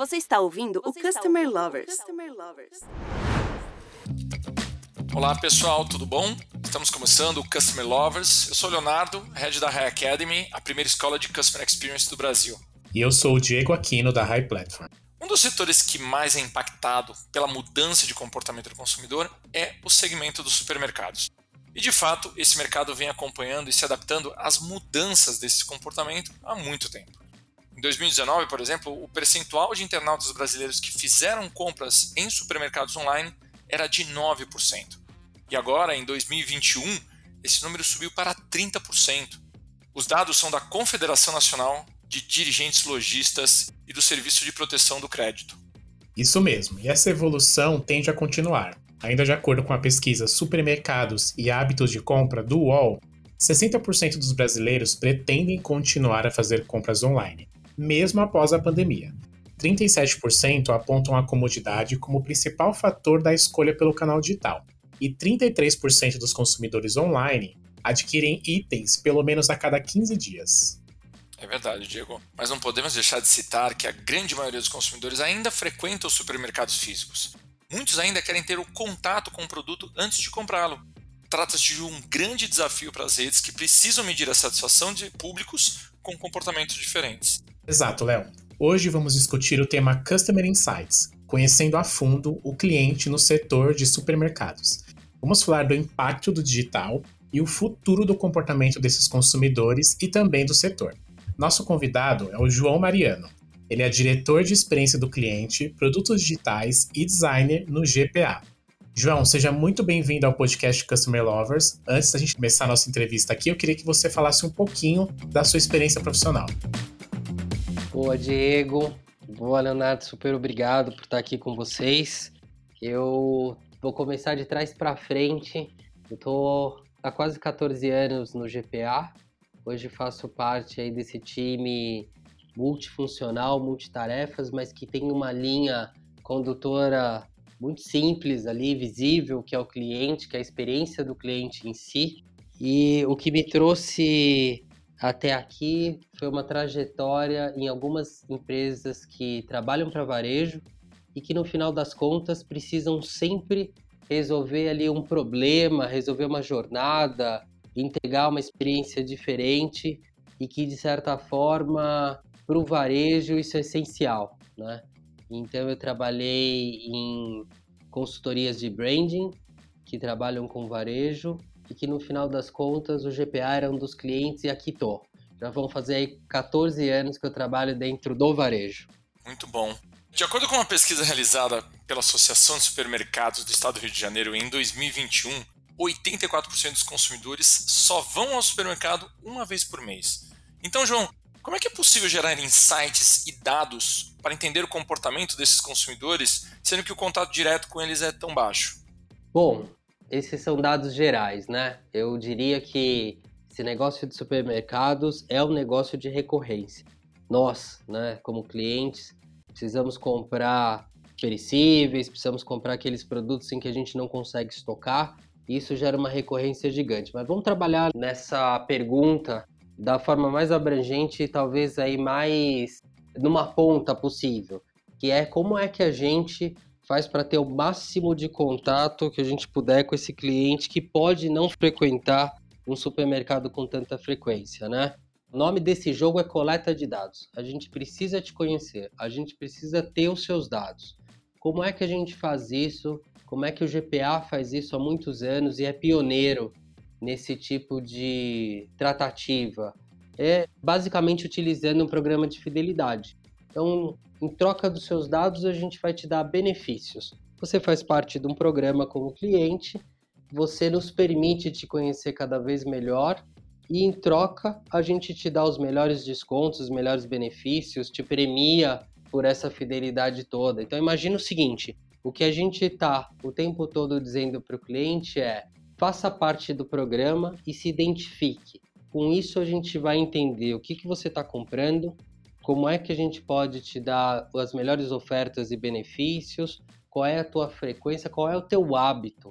Você está ouvindo Você o Customer ouvindo Lovers. Customer Lovers. Olá pessoal, tudo bom? Estamos começando o Customer Lovers. Eu sou o Leonardo, head da High Academy, a primeira escola de Customer Experience do Brasil. E eu sou o Diego Aquino da High Platform. Um dos setores que mais é impactado pela mudança de comportamento do consumidor é o segmento dos supermercados. E de fato, esse mercado vem acompanhando e se adaptando às mudanças desse comportamento há muito tempo. Em 2019, por exemplo, o percentual de internautas brasileiros que fizeram compras em supermercados online era de 9%. E agora, em 2021, esse número subiu para 30%. Os dados são da Confederação Nacional de Dirigentes Logistas e do Serviço de Proteção do Crédito. Isso mesmo, e essa evolução tende a continuar. Ainda de acordo com a pesquisa Supermercados e Hábitos de Compra do UOL, 60% dos brasileiros pretendem continuar a fazer compras online, mesmo após a pandemia. 37% apontam a comodidade como principal fator da escolha pelo canal digital, e 33% dos consumidores online adquirem itens pelo menos a cada 15 dias. É verdade, Diego. Mas não podemos deixar de citar que a grande maioria dos consumidores ainda frequenta os supermercados físicos. Muitos ainda querem ter o contato com o produto antes de comprá-lo. Trata-se de um grande desafio para as redes que precisam medir a satisfação de públicos com comportamentos diferentes. Exato, Léo. Hoje vamos discutir o tema Customer Insights, conhecendo a fundo o cliente no setor de supermercados. Vamos falar do impacto do digital e o futuro do comportamento desses consumidores e também do setor. Nosso convidado é o João Mariano, ele é diretor de experiência do cliente, produtos digitais e designer no GPA. João, seja muito bem-vindo ao podcast Customer Lovers. Antes da gente começar a nossa entrevista aqui, eu queria que você falasse um pouquinho da sua experiência profissional. Boa, Diego. Boa, Leonardo. Super obrigado por estar aqui com vocês. Eu vou começar de trás para frente. Eu tô há quase 14 anos no GPA. Hoje faço parte aí desse time multifuncional, multitarefas, mas que tem uma linha condutora muito simples ali, visível, que é o cliente, que é a experiência do cliente em si. E o que me trouxe até aqui foi uma trajetória em algumas empresas que trabalham para varejo e que no final das contas precisam sempre resolver ali um problema, resolver uma jornada, entregar uma experiência diferente e que de certa forma para o varejo isso é essencial, né? Então eu trabalhei em consultorias de branding que trabalham com varejo e que no final das contas o GPA era um dos clientes e aqui tô. Já vão fazer aí 14 anos que eu trabalho dentro do varejo. Muito bom. De acordo com uma pesquisa realizada pela Associação de Supermercados do Estado do Rio de Janeiro em 2021, 84% dos consumidores só vão ao supermercado uma vez por mês. Então, João, como é que é possível gerar insights e dados para entender o comportamento desses consumidores, sendo que o contato direto com eles é tão baixo? Bom, esses são dados gerais, né? Eu diria que esse negócio de supermercados é um negócio de recorrência. Nós, né, como clientes, precisamos comprar perecíveis, precisamos comprar aqueles produtos em que a gente não consegue estocar. Isso gera uma recorrência gigante. Mas vamos trabalhar nessa pergunta da forma mais abrangente e talvez aí mais numa ponta possível, que é como é que a gente faz para ter o máximo de contato que a gente puder com esse cliente que pode não frequentar um supermercado com tanta frequência, né? O nome desse jogo é coleta de dados. A gente precisa te conhecer, a gente precisa ter os seus dados. Como é que a gente faz isso? Como é que o GPA faz isso há muitos anos e é pioneiro nesse tipo de tratativa? É basicamente utilizando um programa de fidelidade. Então, em troca dos seus dados, a gente vai te dar benefícios. Você faz parte de um programa como cliente, você nos permite te conhecer cada vez melhor e em troca a gente te dá os melhores descontos, os melhores benefícios, te premia por essa fidelidade toda. Então imagina o seguinte, o que a gente está o tempo todo dizendo para o cliente é faça parte do programa e se identifique. Com isso, a gente vai entender o que, que você está comprando, como é que a gente pode te dar as melhores ofertas e benefícios, qual é a tua frequência, qual é o teu hábito.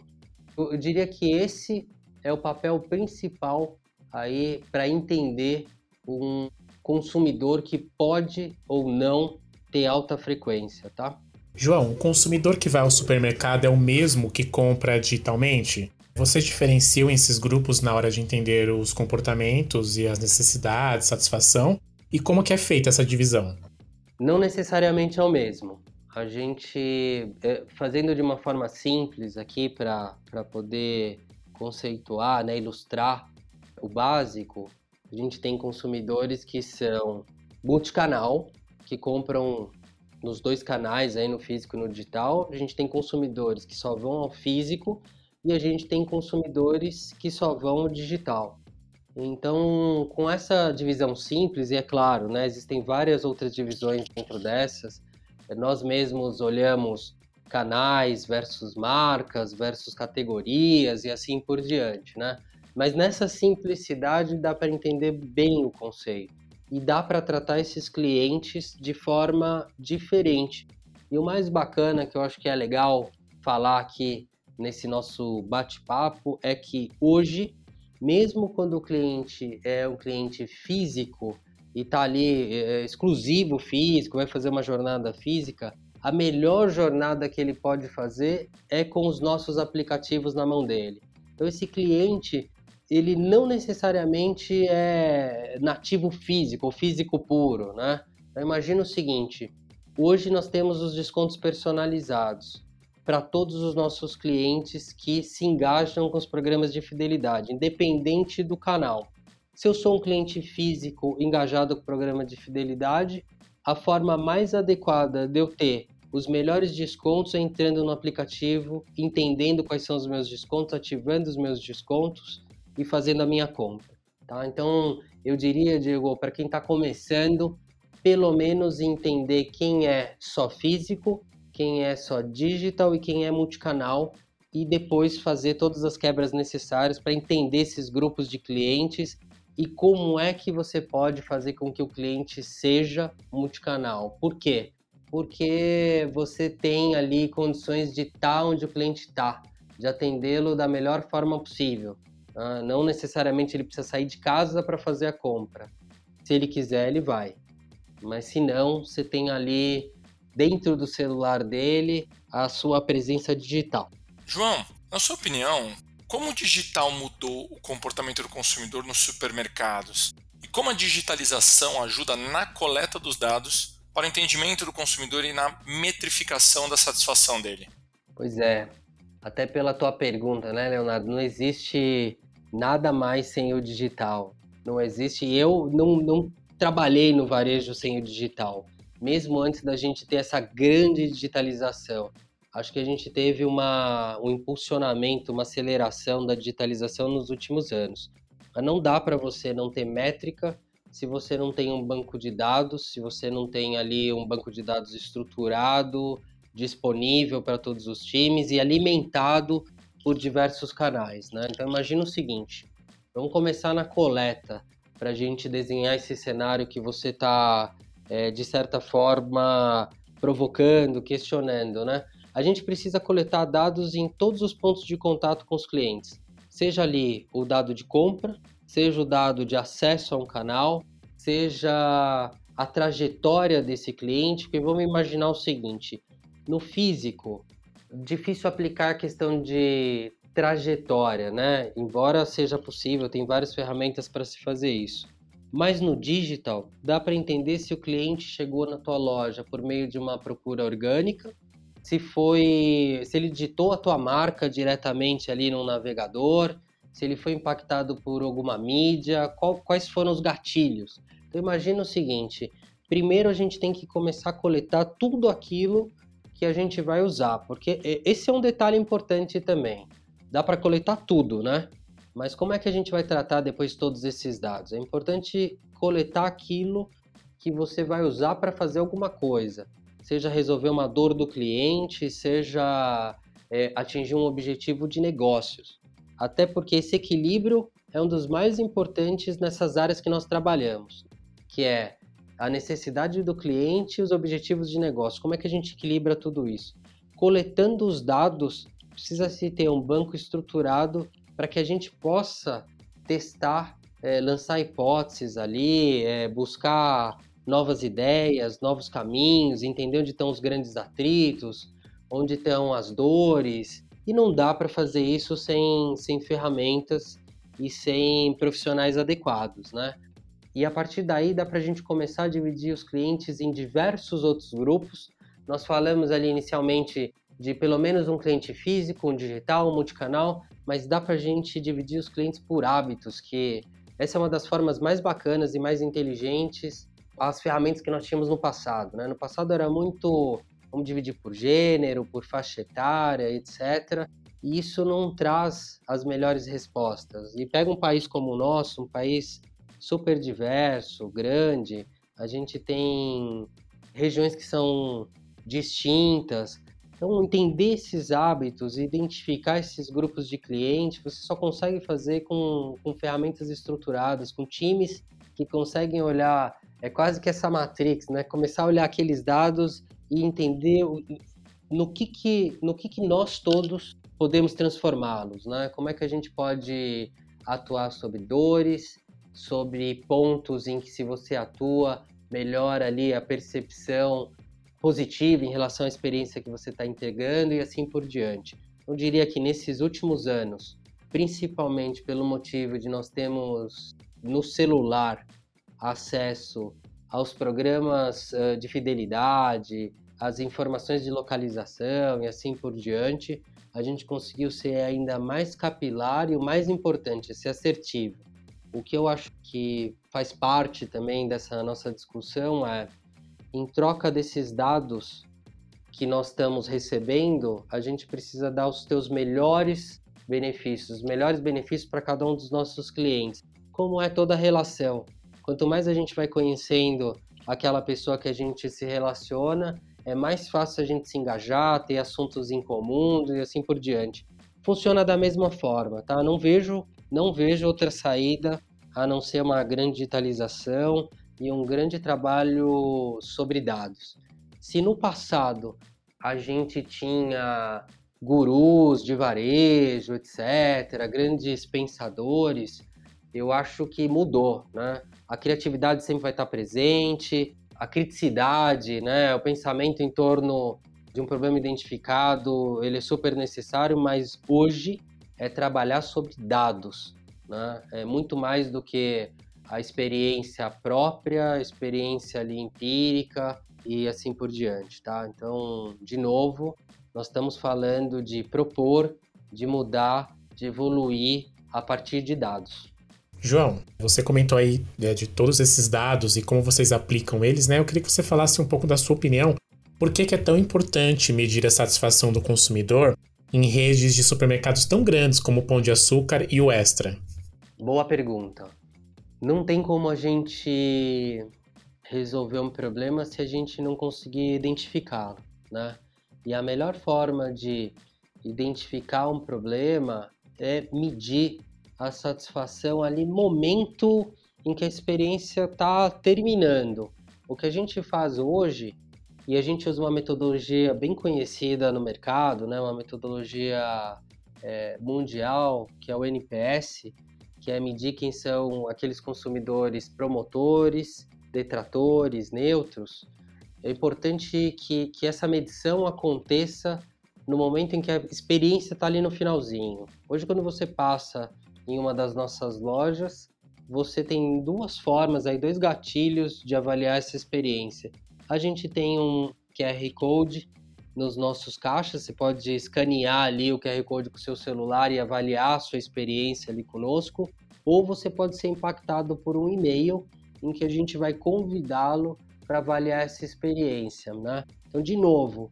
Eu diria que esse é o papel principal aí para entender um consumidor que pode ou não ter alta frequência, tá? João, o consumidor que vai ao supermercado é o mesmo que compra digitalmente? Vocês diferenciam esses grupos na hora de entender os comportamentos e as necessidades, satisfação? E como que é feita essa divisão? Não necessariamente é o mesmo. A gente, é, fazendo de uma forma simples aqui para poder conceituar, né, ilustrar o básico, a gente tem consumidores que são multicanal, que compram nos dois canais, aí no físico e no digital. A gente tem consumidores que só vão ao físico e a gente tem consumidores que só vão ao digital. Então, com essa divisão simples, e é claro, né, existem várias outras divisões dentro dessas, nós mesmos olhamos canais versus marcas versus categorias e assim por diante, né? Mas nessa simplicidade dá para entender bem o conceito e dá para tratar esses clientes de forma diferente. E o mais bacana que eu acho que é legal falar aqui nesse nosso bate-papo é que hoje, mesmo quando o cliente é um cliente físico e está ali é, exclusivo físico, vai fazer uma jornada física, a melhor jornada que ele pode fazer é com os nossos aplicativos na mão dele. Então esse cliente ele não necessariamente é nativo físico físico puro, né? Então, imagina o seguinte: hoje nós temos os descontos personalizados para todos os nossos clientes que se engajam com os programas de fidelidade, independente do canal. Se eu sou um cliente físico engajado com o programa de fidelidade, a forma mais adequada de eu ter os melhores descontos é entrando no aplicativo, entendendo quais são os meus descontos, ativando os meus descontos e fazendo a minha compra. Tá? Então, eu diria, Diego, para quem está começando, pelo menos entender quem é só físico, quem é só digital e quem é multicanal, e depois fazer todas as quebras necessárias para entender esses grupos de clientes e como é que você pode fazer com que o cliente seja multicanal. Por quê? Porque você tem ali condições de estar tá onde o cliente está, de atendê-lo da melhor forma possível. Ah, não necessariamente ele precisa sair de casa para fazer a compra. Se ele quiser, ele vai. Mas se não, você tem ali dentro do celular dele a sua presença digital. João, na sua opinião, como o digital mudou o comportamento do consumidor nos supermercados? E como a digitalização ajuda na coleta dos dados para o entendimento do consumidor e na metrificação da satisfação dele? Pois é, até pela tua pergunta, né, Leonardo? Não existe nada mais sem o digital. Não existe. Eu não, não trabalhei no varejo sem o digital, mesmo antes da gente ter essa grande digitalização. Acho que a gente teve uma, um impulsionamento, uma aceleração da digitalização nos últimos anos. Mas não dá para você não ter métrica se você não tem um banco de dados, se você não tem ali um banco de dados estruturado, disponível para todos os times e alimentado por diversos canais, né? Então imagina o seguinte, vamos começar na coleta para a gente desenhar esse cenário que você está é, de certa forma provocando, questionando, né? A gente precisa coletar dados em todos os pontos de contato com os clientes, seja ali o dado de compra, seja o dado de acesso a um canal, seja a trajetória desse cliente, porque vamos imaginar o seguinte: no físico, difícil aplicar a questão de trajetória, né? Embora seja possível, tem várias ferramentas para se fazer isso. Mas no digital, dá para entender se o cliente chegou na tua loja por meio de uma procura orgânica, se foi, se ele digitou a tua marca diretamente ali no navegador, se ele foi impactado por alguma mídia, qual, quais foram os gatilhos. Então imagina o seguinte: primeiro a gente tem que começar a coletar tudo aquilo que a gente vai usar, porque esse é um detalhe importante também. Dá para coletar tudo, né? Mas como é que a gente vai tratar depois todos esses dados? É importante coletar aquilo que você vai usar para fazer alguma coisa, seja resolver uma dor do cliente, seja é, atingir um objetivo de negócios. Até porque esse equilíbrio é um dos mais importantes nessas áreas que nós trabalhamos, que é a necessidade do cliente e os objetivos de negócio. Como é que a gente equilibra tudo isso? Coletando os dados, precisa-se ter um banco estruturado para que a gente possa testar, é, lançar hipóteses ali, é, buscar novas ideias, novos caminhos, entender onde estão os grandes atritos, onde estão as dores. E não dá para fazer isso sem, sem ferramentas e sem profissionais adequados, né? E a partir daí dá para a gente começar a dividir os clientes em diversos outros grupos. Nós falamos ali inicialmente de pelo menos um cliente físico, um digital, um multicanal, mas dá para a gente dividir os clientes por hábitos, que essa é uma das formas mais bacanas e mais inteligentes as ferramentas que nós tínhamos no passado. Né? No passado era muito, vamos dividir por gênero, por faixa etária, etc. E isso não traz as melhores respostas. E pega um país como o nosso, um país super diverso, grande, a gente tem regiões que são distintas. Então, entender esses hábitos, identificar esses grupos de clientes, você só consegue fazer com, com ferramentas estruturadas, com times que conseguem olhar, é quase que essa matrix, né? Começar a olhar aqueles dados e entender no que que, no que, que nós todos podemos transformá-los, né? Como é que a gente pode atuar sobre dores, sobre pontos em que se você atua, melhora ali a percepção positiva em relação à experiência que você está entregando e assim por diante. Eu diria que nesses últimos anos, principalmente pelo motivo de nós termos no celular acesso aos programas de fidelidade, às informações de localização e assim por diante, a gente conseguiu ser ainda mais capilar e o mais importante, ser assertivo. O que eu acho que faz parte também dessa nossa discussão é, em troca desses dados que nós estamos recebendo, a gente precisa dar os teus melhores benefícios, os melhores benefícios para cada um dos nossos clientes. Como é toda a relação? Quanto mais a gente vai conhecendo aquela pessoa que a gente se relaciona, é mais fácil a gente se engajar, ter assuntos em comum e assim por diante. Funciona da mesma forma, tá? Não vejo, não vejo outra saída a não ser uma grande digitalização e um grande trabalho sobre dados. Se no passado a gente tinha gurus de varejo, etc., grandes pensadores, eu acho que mudou, né? A criatividade sempre vai estar presente, a criticidade, né? O pensamento em torno de um problema identificado, ele é super necessário, mas hoje é trabalhar sobre dados, né? É muito mais do que a experiência própria, a experiência ali empírica e assim por diante, tá? Então, de novo, nós estamos falando de propor, de mudar, de evoluir a partir de dados. João, você comentou aí né, de todos esses dados e como vocês aplicam eles, né? Eu queria que você falasse um pouco da sua opinião. Por que, que é tão importante medir a satisfação do consumidor em redes de supermercados tão grandes como o Pão de Açúcar e o Extra? Boa pergunta. Não tem como a gente resolver um problema se a gente não conseguir identificá-lo, né? E a melhor forma de identificar um problema é medir a satisfação ali momento em que a experiência está terminando. O que a gente faz hoje, e a gente usa uma metodologia bem conhecida no mercado, né, uma metodologia é, mundial, que é o NPS, que é medir quem são aqueles consumidores promotores, detratores, neutros. É importante que, que essa medição aconteça no momento em que a experiência está ali no finalzinho. Hoje, quando você passa em uma das nossas lojas, você tem duas formas aí, dois gatilhos de avaliar essa experiência. A gente tem um QR Code nos nossos caixas, você pode escanear ali o QR Code com o seu celular e avaliar a sua experiência ali conosco, ou você pode ser impactado por um e-mail em que a gente vai convidá-lo para avaliar essa experiência, né? Então, de novo,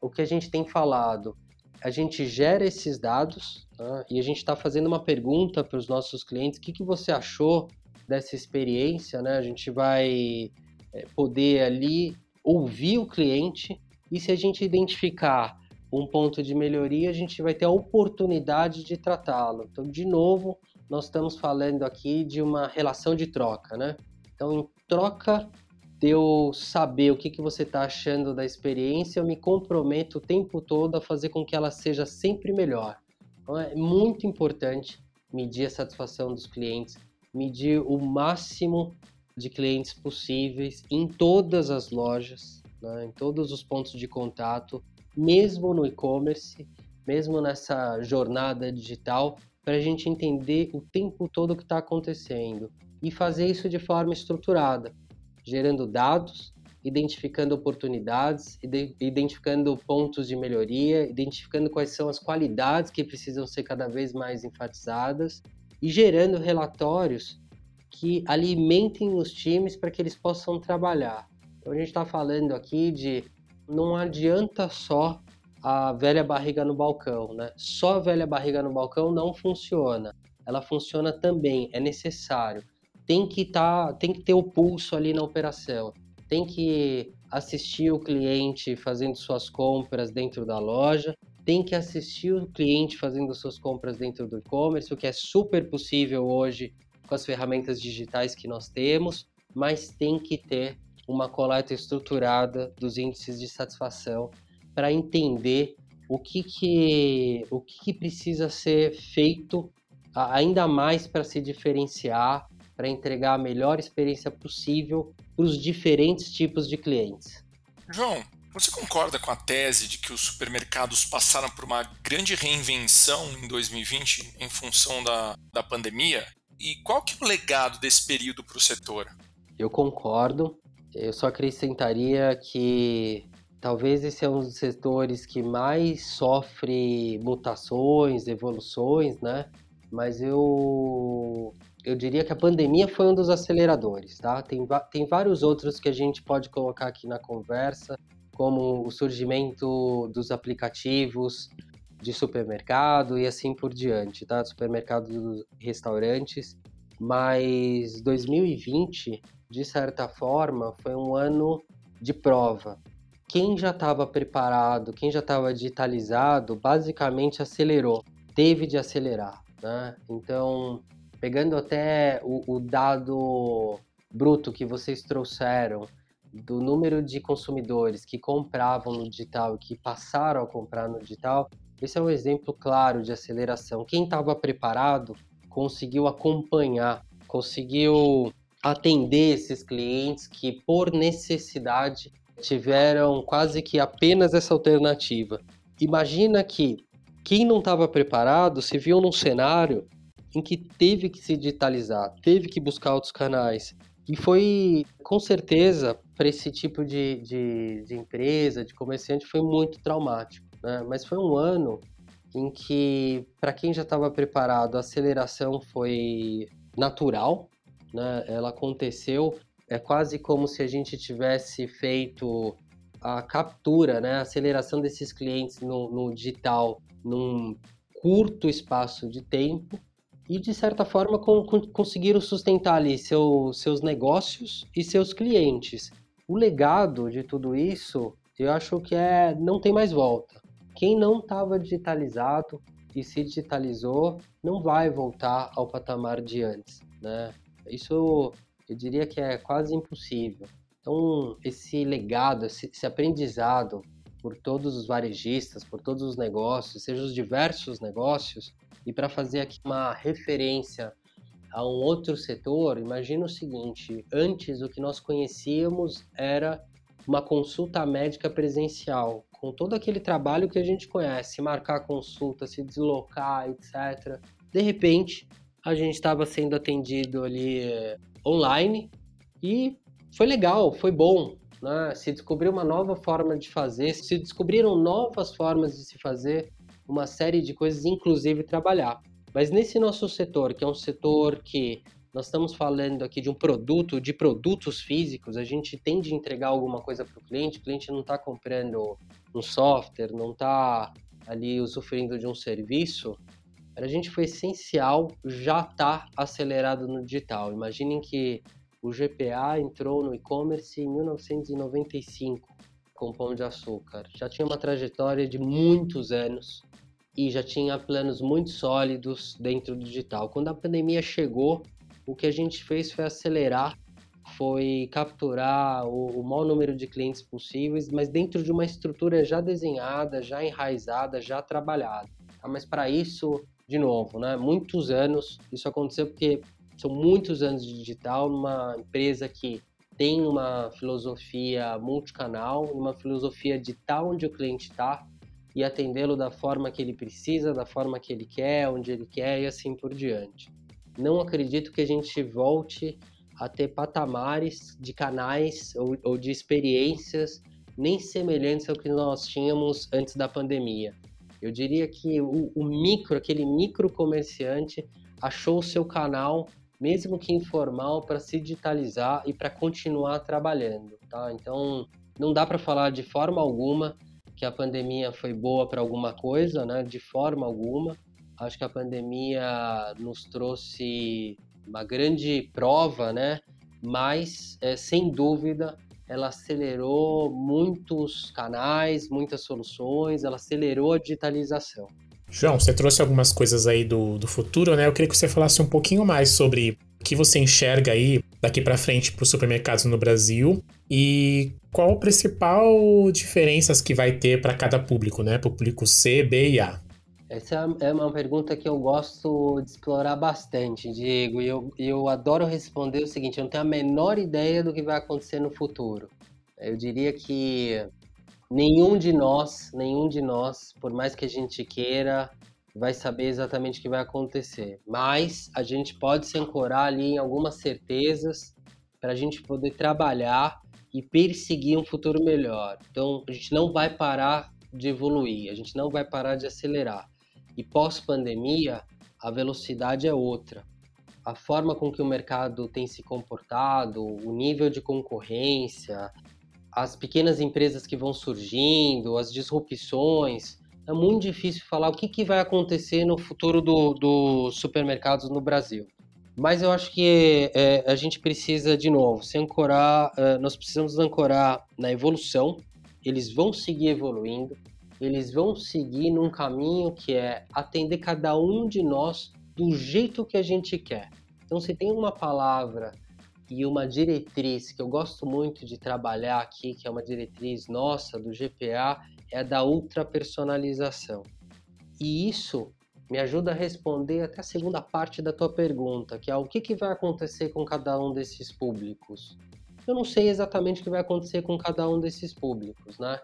o que a gente tem falado, a gente gera esses dados tá? e a gente está fazendo uma pergunta para os nossos clientes: o que, que você achou dessa experiência? Né? A gente vai é, poder ali ouvir o cliente e se a gente identificar um ponto de melhoria, a gente vai ter a oportunidade de tratá-lo. Então, de novo, nós estamos falando aqui de uma relação de troca, né? Então, em troca de eu saber o que, que você está achando da experiência, eu me comprometo o tempo todo a fazer com que ela seja sempre melhor. Então é muito importante medir a satisfação dos clientes, medir o máximo de clientes possíveis em todas as lojas, né, em todos os pontos de contato, mesmo no e-commerce, mesmo nessa jornada digital, para a gente entender o tempo todo o que está acontecendo e fazer isso de forma estruturada, gerando dados, identificando oportunidades, identificando pontos de melhoria, identificando quais são as qualidades que precisam ser cada vez mais enfatizadas e gerando relatórios que alimentem os times para que eles possam trabalhar. Então a gente está falando aqui de não adianta só a velha barriga no balcão, né? Só a velha barriga no balcão não funciona. Ela funciona também, é necessário. Tem que tá, tem que ter o pulso ali na operação tem que assistir o cliente fazendo suas compras dentro da loja, tem que assistir o cliente fazendo suas compras dentro do e-commerce, o que é super possível hoje com as ferramentas digitais que nós temos, mas tem que ter uma coleta estruturada dos índices de satisfação para entender o que, que, o que, que precisa ser feito ainda mais para se diferenciar para entregar a melhor experiência possível para os diferentes tipos de clientes. João, você concorda com a tese de que os supermercados passaram por uma grande reinvenção em 2020 em função da, da pandemia? E qual que é o legado desse período para o setor? Eu concordo. Eu só acrescentaria que talvez esse é um dos setores que mais sofre mutações, evoluções, né? Mas eu eu diria que a pandemia foi um dos aceleradores, tá? Tem, tem vários outros que a gente pode colocar aqui na conversa, como o surgimento dos aplicativos de supermercado e assim por diante, tá? Supermercados restaurantes. Mas 2020, de certa forma, foi um ano de prova. Quem já estava preparado, quem já estava digitalizado, basicamente acelerou, teve de acelerar, né? Então, pegando até o, o dado bruto que vocês trouxeram do número de consumidores que compravam no digital e que passaram a comprar no digital, esse é um exemplo claro de aceleração. Quem estava preparado conseguiu acompanhar, conseguiu atender esses clientes que, por necessidade, tiveram quase que apenas essa alternativa. Imagina que quem não estava preparado se viu num cenário em que teve que se digitalizar, teve que buscar outros canais. E foi, com certeza, para esse tipo de, de, de, empresa, de comerciante, foi muito traumático. Né? Mas foi um ano em que, para quem já estava preparado, a aceleração foi natural, né? ela aconteceu. É quase como se a gente tivesse feito a captura, né? a aceleração desses clientes no, no digital num curto espaço de tempo e de certa forma com, com, conseguiram sustentar ali seu, seus negócios e seus clientes. O legado de tudo isso, eu acho que é não tem mais volta. Quem não estava digitalizado e se digitalizou não vai voltar ao patamar de antes, né? Isso eu diria que é quase impossível. Então esse legado, esse, aprendizado por todos os varejistas, por todos os negócios, sejam os diversos negócios, e para fazer aqui uma referência a um outro setor, imagina o seguinte: antes o que nós conhecíamos era uma consulta médica presencial, com todo aquele trabalho que a gente conhece, marcar consulta, se deslocar, etc. De repente, a gente estava sendo atendido ali eh, online e foi legal, foi bom. Né? Se descobriu uma nova forma de fazer, se descobriram novas formas de se fazer uma série de coisas, inclusive trabalhar. Mas nesse nosso setor, que é um setor que nós estamos falando aqui de um produto, de produtos físicos, a gente tem de entregar alguma coisa para o cliente, o cliente não está comprando um software, não está ali usufruindo de um serviço, para a gente foi essencial já estar tá acelerado no digital. Imaginem que o GPA entrou no e-commerce em 1995 com Pão de Açúcar. Já tinha uma trajetória de muitos anos e já tinha planos muito sólidos dentro do digital. Quando a pandemia chegou, o que a gente fez foi acelerar, foi capturar o, o maior número de clientes possíveis, mas dentro de uma estrutura já desenhada, já enraizada, já trabalhada. Tá? Mas para isso, de novo, né, muitos anos, isso aconteceu porque são muitos anos de digital numa empresa que tem uma filosofia multicanal, uma filosofia de estar onde o cliente está e atendê-lo da forma que ele precisa, da forma que ele quer, onde ele quer e assim por diante. Não acredito que a gente volte a ter patamares de canais ou, ou de experiências nem semelhantes ao que nós tínhamos antes da pandemia. Eu diria que o, o micro, aquele micro comerciante, achou o seu canal, mesmo que informal, para se digitalizar e para continuar trabalhando. Tá? Então, não dá para falar de forma alguma que a pandemia foi boa para alguma coisa, né? De forma alguma. Acho que a pandemia nos trouxe uma grande prova, né? Mas, é, sem dúvida, ela acelerou muitos canais, muitas soluções, ela acelerou a digitalização. João, você trouxe algumas coisas aí do, do futuro, né? Eu queria que você falasse um pouquinho mais sobre o que você enxerga aí daqui para frente para os supermercados no Brasil e qual a principal diferenças que vai ter para cada público, né? Para o público C, B e A. Essa é uma pergunta que eu gosto de explorar bastante, Diego, e eu, eu adoro responder o seguinte: eu não tenho a menor ideia do que vai acontecer no futuro. Eu diria que nenhum de nós, nenhum de nós, por mais que a gente queira, vai saber exatamente o que vai acontecer. Mas a gente pode se ancorar ali em algumas certezas para a gente poder trabalhar e perseguir um futuro melhor. Então a gente não vai parar de evoluir, a gente não vai parar de acelerar. E pós-pandemia, a velocidade é outra. A forma com que o mercado tem se comportado, o nível de concorrência, as pequenas empresas que vão surgindo, as disrupções, é muito difícil falar o que, que vai acontecer no futuro dos do supermercados no Brasil. Mas eu acho que é, a gente precisa, de novo, se ancorar, é, nós precisamos ancorar na evolução, eles vão seguir evoluindo, eles vão seguir num caminho que é atender cada um de nós do jeito que a gente quer. Então, se tem uma palavra e uma diretriz que eu gosto muito de trabalhar aqui, que é uma diretriz nossa do GPA, é a da ultrapersonalização. E isso me ajuda a responder até a segunda parte da tua pergunta, que é o que, que vai acontecer com cada um desses públicos. Eu não sei exatamente o que vai acontecer com cada um desses públicos, né?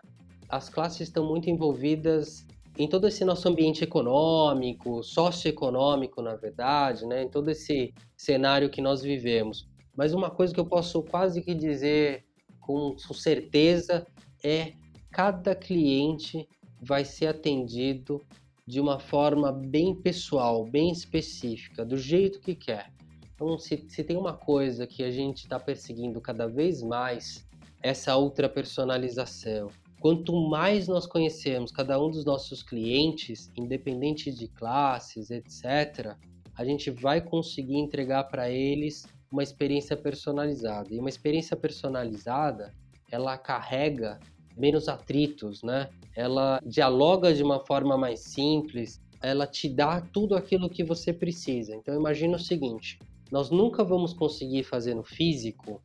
As classes estão muito envolvidas em todo esse nosso ambiente econômico, socioeconômico, na verdade, né? em todo esse cenário que nós vivemos. Mas uma coisa que eu posso quase que dizer com certeza é cada cliente vai ser atendido de uma forma bem pessoal, bem específica, do jeito que quer. Então, se, se tem uma coisa que a gente está perseguindo cada vez mais, essa ultra personalização, Quanto mais nós conhecemos cada um dos nossos clientes, independente de classes, etc., a gente vai conseguir entregar para eles uma experiência personalizada. E uma experiência personalizada, ela carrega menos atritos, né? Ela dialoga de uma forma mais simples, ela te dá tudo aquilo que você precisa. Então imagina o seguinte, nós nunca vamos conseguir fazer no físico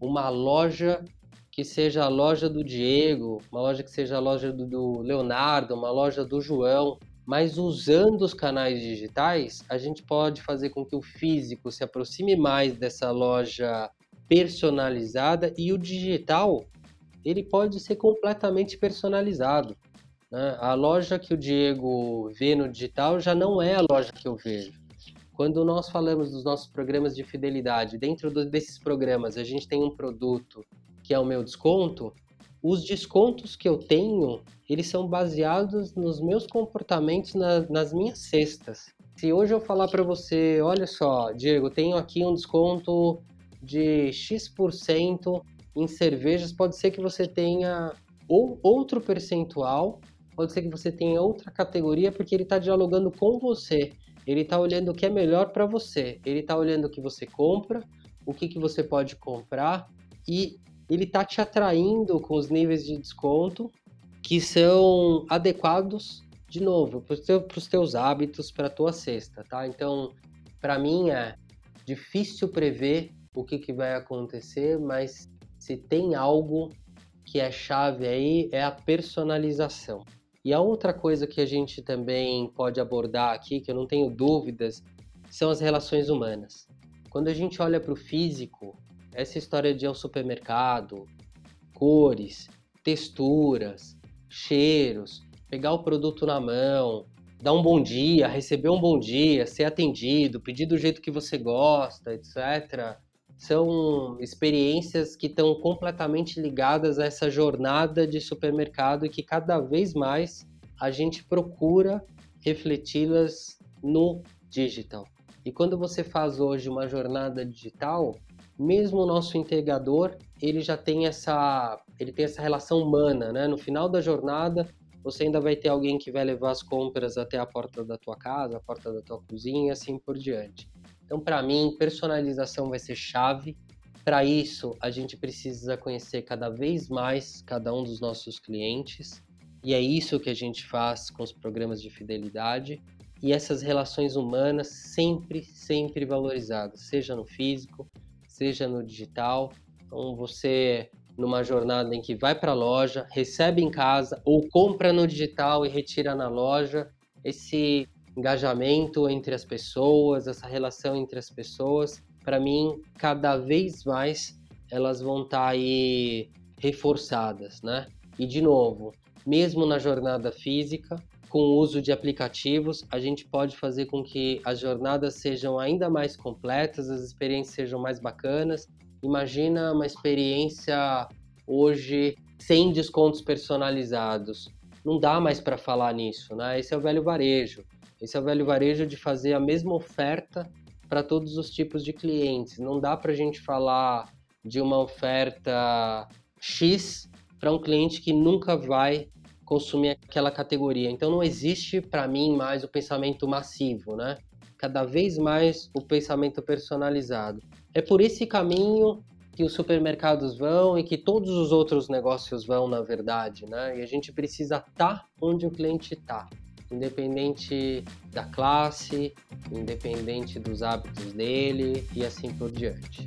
uma loja que seja a loja do Diego, uma loja que seja a loja do, do Leonardo, uma loja do João, mas usando os canais digitais, a gente pode fazer com que o físico se aproxime mais dessa loja personalizada e o digital ele pode ser completamente personalizado. Né? A loja que o Diego vê no digital já não é a loja que eu vejo. Quando nós falamos dos nossos programas de fidelidade, dentro desses programas a gente tem um produto que é o meu desconto, os descontos que eu tenho, eles são baseados nos meus comportamentos na, nas minhas cestas. Se hoje eu falar para você, olha só, Diego, tenho aqui um desconto de X% em cervejas, pode ser que você tenha ou outro percentual, pode ser que você tenha outra categoria, porque ele está dialogando com você. Ele está olhando o que é melhor para você. Ele está olhando o que você compra, o que, que você pode comprar e ele tá te atraindo com os níveis de desconto que são adequados, de novo, para os teu, teus hábitos, para a tua cesta, tá? Então, para mim é difícil prever o que, que vai acontecer, mas se tem algo que é chave aí é a personalização. E a outra coisa que a gente também pode abordar aqui, que eu não tenho dúvidas, são as relações humanas. Quando a gente olha para o físico, essa história de ir ao supermercado, cores, texturas, cheiros, pegar o produto na mão, dar um bom dia, receber um bom dia, ser atendido, pedir do jeito que você gosta, etc. São experiências que estão completamente ligadas a essa jornada de supermercado e que cada vez mais a gente procura refleti-las no digital. E quando você faz hoje uma jornada digital, mesmo o nosso integrador, ele já tem essa, ele tem essa relação humana, né? No final da jornada, você ainda vai ter alguém que vai levar as compras até a porta da tua casa, a porta da tua cozinha e assim por diante. Então, para mim, personalização vai ser chave. Para isso, a gente precisa conhecer cada vez mais cada um dos nossos clientes, e é isso que a gente faz com os programas de fidelidade e essas relações humanas sempre, sempre valorizadas, seja no físico, seja no digital. Então, você numa jornada em que vai para a loja, recebe em casa ou compra no digital e retira na loja, esse engajamento entre as pessoas, essa relação entre as pessoas, para mim, cada vez mais elas vão estar tá aí reforçadas, né? E de novo, mesmo na jornada física, com o uso de aplicativos, a gente pode fazer com que as jornadas sejam ainda mais completas, as experiências sejam mais bacanas. Imagina uma experiência hoje sem descontos personalizados. Não dá mais para falar nisso, né? Esse é o velho varejo. Esse é o velho varejo de fazer a mesma oferta para todos os tipos de clientes. Não dá para a gente falar de uma oferta X para um cliente que nunca vai consumir aquela categoria. Então não existe para mim mais o pensamento massivo, né? Cada vez mais o pensamento personalizado. É por esse caminho que os supermercados vão e que todos os outros negócios vão, na verdade, né? E a gente precisa estar tá onde o cliente está, independente da classe, independente dos hábitos dele e assim por diante.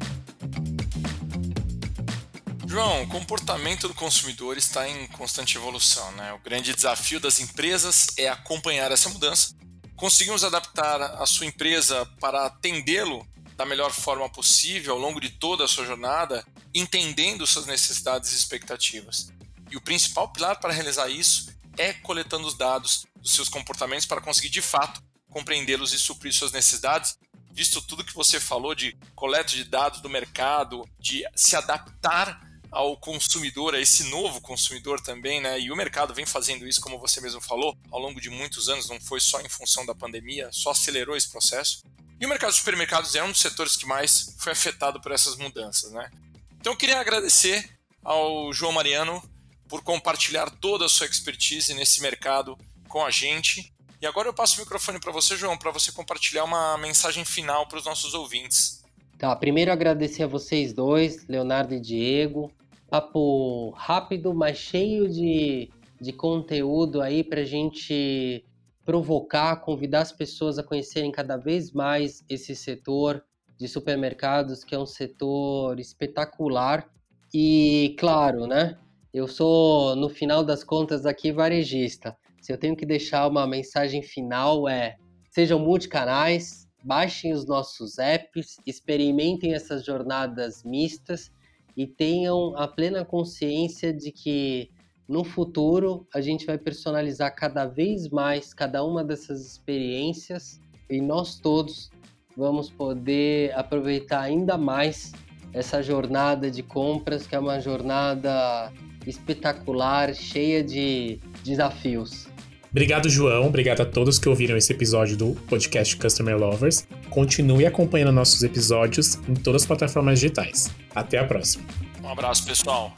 João, o comportamento do consumidor está em constante evolução. Né? O grande desafio das empresas é acompanhar essa mudança. Conseguimos adaptar a sua empresa para atendê-lo da melhor forma possível ao longo de toda a sua jornada, entendendo suas necessidades e expectativas. E o principal pilar para realizar isso é coletando os dados dos seus comportamentos para conseguir de fato compreendê-los e suprir suas necessidades, visto tudo que você falou de coleta de dados do mercado, de se adaptar ao consumidor, a esse novo consumidor também, né? E o mercado vem fazendo isso, como você mesmo falou, ao longo de muitos anos, não foi só em função da pandemia, só acelerou esse processo. E o mercado de supermercados é um dos setores que mais foi afetado por essas mudanças, né? Então eu queria agradecer ao João Mariano por compartilhar toda a sua expertise nesse mercado com a gente. E agora eu passo o microfone para você, João, para você compartilhar uma mensagem final para os nossos ouvintes. Tá, primeiro agradecer a vocês dois, Leonardo e Diego, papo rápido, mas cheio de, de conteúdo aí para a gente provocar, convidar as pessoas a conhecerem cada vez mais esse setor de supermercados, que é um setor espetacular. E, claro, né? Eu sou, no final das contas, aqui varejista. Se eu tenho que deixar uma mensagem final é: sejam multicanais, baixem os nossos apps, experimentem essas jornadas mistas e tenham a plena consciência de que no futuro a gente vai personalizar cada vez mais cada uma dessas experiências e nós todos vamos poder aproveitar ainda mais essa jornada de compras, que é uma jornada espetacular, cheia de desafios. Obrigado, João. Obrigado a todos que ouviram esse episódio do podcast Customer Lovers. Continue acompanhando nossos episódios em todas as plataformas digitais. Até a próxima. Um abraço, pessoal.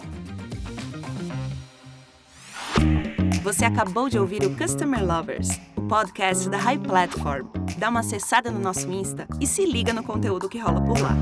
Você acabou de ouvir o Customer Lovers, o podcast da High Platform. Dá uma acessada no nosso Insta e se liga no conteúdo que rola por lá.